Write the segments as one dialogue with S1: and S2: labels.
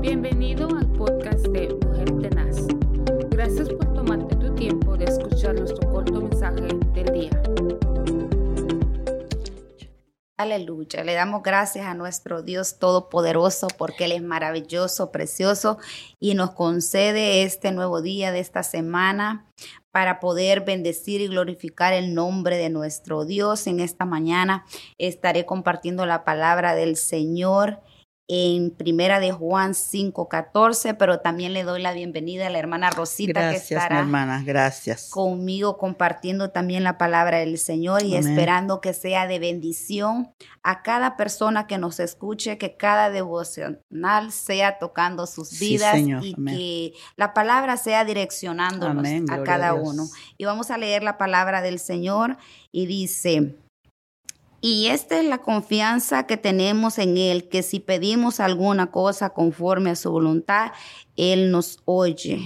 S1: Bienvenido al podcast de Mujer Tenaz. Gracias por tomarte tu tiempo de escuchar nuestro corto mensaje del día.
S2: Aleluya. Le damos gracias a nuestro Dios Todopoderoso porque Él es maravilloso, precioso y nos concede este nuevo día de esta semana para poder bendecir y glorificar el nombre de nuestro Dios. En esta mañana estaré compartiendo la palabra del Señor en Primera de Juan 5:14, pero también le doy la bienvenida a la hermana Rosita
S3: gracias,
S2: que estará
S3: mi hermana, gracias.
S2: conmigo compartiendo también la palabra del Señor y
S3: Amén.
S2: esperando que sea de bendición a cada persona que nos escuche, que cada devocional sea tocando sus vidas y
S3: Amén.
S2: que la palabra sea direccionándonos
S3: Amén,
S2: a cada
S3: a
S2: uno. Y vamos a leer la palabra del Señor y dice, y esta es la confianza que tenemos en Él, que si pedimos alguna cosa conforme a su voluntad, Él nos oye.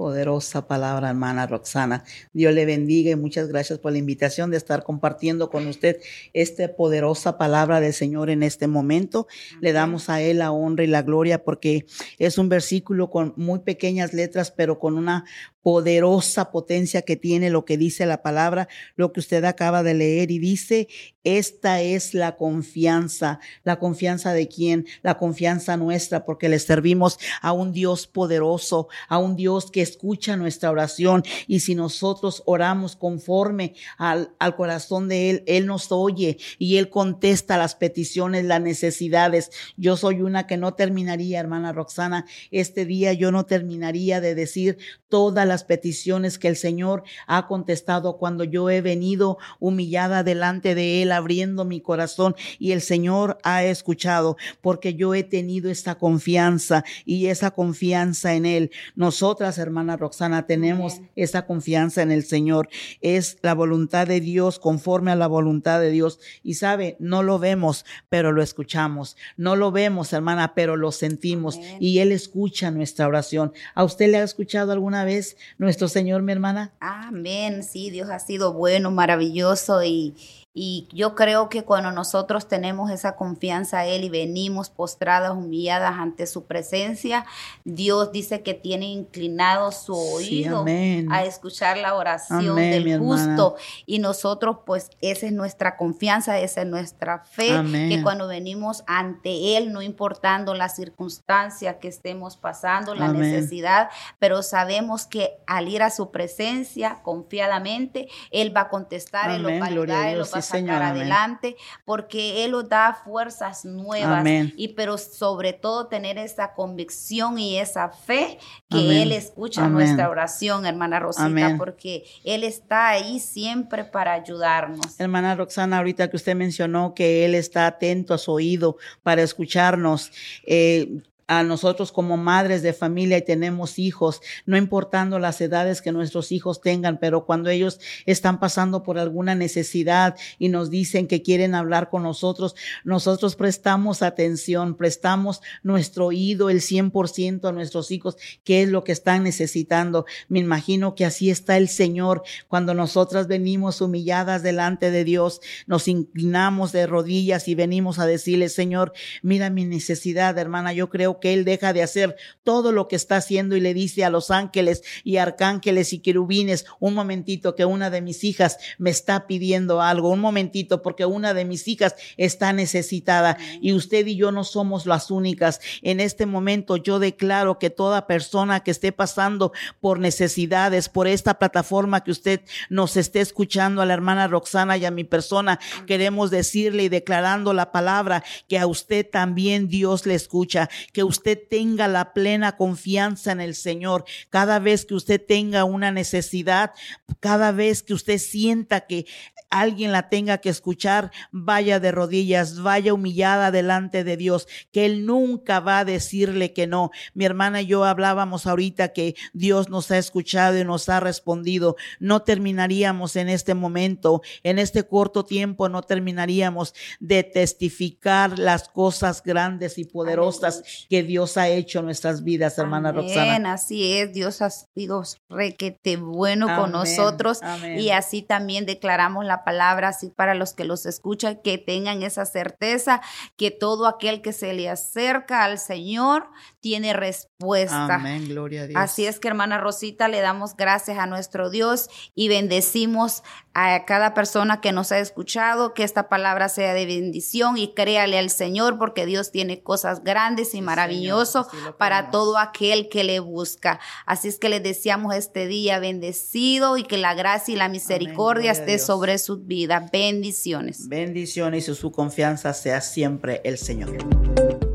S3: Poderosa palabra, hermana Roxana. Dios le bendiga y muchas gracias por la invitación de estar compartiendo con usted esta poderosa palabra del Señor en este momento. Le damos a Él la honra y la gloria porque es un versículo con muy pequeñas letras, pero con una poderosa potencia que tiene lo que dice la palabra, lo que usted acaba de leer y dice, esta es la confianza. ¿La confianza de quién? La confianza nuestra porque le servimos a un Dios poderoso, a un Dios que escucha nuestra oración y si nosotros oramos conforme al, al corazón de Él, Él nos oye y Él contesta las peticiones, las necesidades. Yo soy una que no terminaría, hermana Roxana, este día yo no terminaría de decir todas las peticiones que el Señor ha contestado cuando yo he venido humillada delante de Él, abriendo mi corazón y el Señor ha escuchado porque yo he tenido esta confianza y esa confianza en Él. Nosotras, hermana Roxana, tenemos esa confianza en el Señor. Es la voluntad de Dios conforme a la voluntad de Dios. Y sabe, no lo vemos, pero lo escuchamos. No lo vemos, hermana, pero lo sentimos. Y Él escucha nuestra oración. ¿A usted le ha escuchado alguna vez nuestro Señor, mi hermana?
S2: Amén, sí, Dios ha sido bueno, maravilloso y, y yo creo que cuando nosotros tenemos esa confianza a Él y venimos postradas, humilladas ante su presencia, Dios dice que tiene inclinado su oído a escuchar la oración
S3: Amén,
S2: del justo y nosotros pues esa es nuestra confianza, esa es nuestra fe,
S3: Amén.
S2: que cuando venimos ante Él, no importando la circunstancia que estemos pasando, la
S3: Amén.
S2: necesidad, pero sabemos que al ir a su presencia confiadamente, Él va a contestar, Él lo va a
S3: gloria a
S2: ayudar, Él lo
S3: Dios,
S2: va a sacar
S3: Señor,
S2: adelante, porque Él nos da fuerzas nuevas,
S3: Amén.
S2: y pero sobre todo tener esa convicción y esa fe que
S3: Amén.
S2: Él escucha
S3: Amén.
S2: nuestra oración, hermana Rosita, porque Él está ahí siempre para ayudarnos.
S3: Hermana Roxana, ahorita que usted mencionó que Él está atento a su oído para escucharnos, eh, a nosotros como madres de familia y tenemos hijos, no importando las edades que nuestros hijos tengan, pero cuando ellos están pasando por alguna necesidad y nos dicen que quieren hablar con nosotros, nosotros prestamos atención, prestamos nuestro oído el 100% a nuestros hijos, qué es lo que están necesitando. Me imagino que así está el Señor cuando nosotras venimos humilladas delante de Dios, nos inclinamos de rodillas y venimos a decirle, Señor, mira mi necesidad, hermana, yo creo que Él deja de hacer todo lo que está haciendo y le dice a los ángeles y arcángeles y querubines, un momentito que una de mis hijas me está pidiendo algo, un momentito porque una de mis hijas está necesitada y usted y yo no somos las únicas. En este momento yo declaro que toda persona que esté pasando por necesidades, por esta plataforma que usted nos esté escuchando a la hermana Roxana y a mi persona, queremos decirle y declarando la palabra que a usted también Dios le escucha, que usted tenga la plena confianza en el Señor. Cada vez que usted tenga una necesidad, cada vez que usted sienta que alguien la tenga que escuchar, vaya de rodillas, vaya humillada delante de Dios, que Él nunca va a decirle que no. Mi hermana y yo hablábamos ahorita que Dios nos ha escuchado y nos ha respondido. No terminaríamos en este momento, en este corto tiempo, no terminaríamos de testificar las cosas grandes y poderosas que Dios ha hecho en nuestras vidas, hermana
S2: Amén,
S3: Roxana.
S2: Así es, Dios ha sido requete bueno con nosotros
S3: amén.
S2: y así también declaramos la palabra así para los que los escuchan, que tengan esa certeza que todo aquel que se le acerca al Señor tiene respuesta.
S3: Amén, gloria a Dios.
S2: Así es que hermana Rosita, le damos gracias a nuestro Dios y bendecimos a cada persona que nos ha escuchado, que esta palabra sea de bendición y créale al Señor porque Dios tiene cosas grandes y maravillosas
S3: Señor, lo
S2: para todo aquel que le busca. Así es que les deseamos este día bendecido y que la gracia y la misericordia esté sobre sus vidas. Bendiciones.
S3: Bendiciones y su confianza sea siempre el Señor.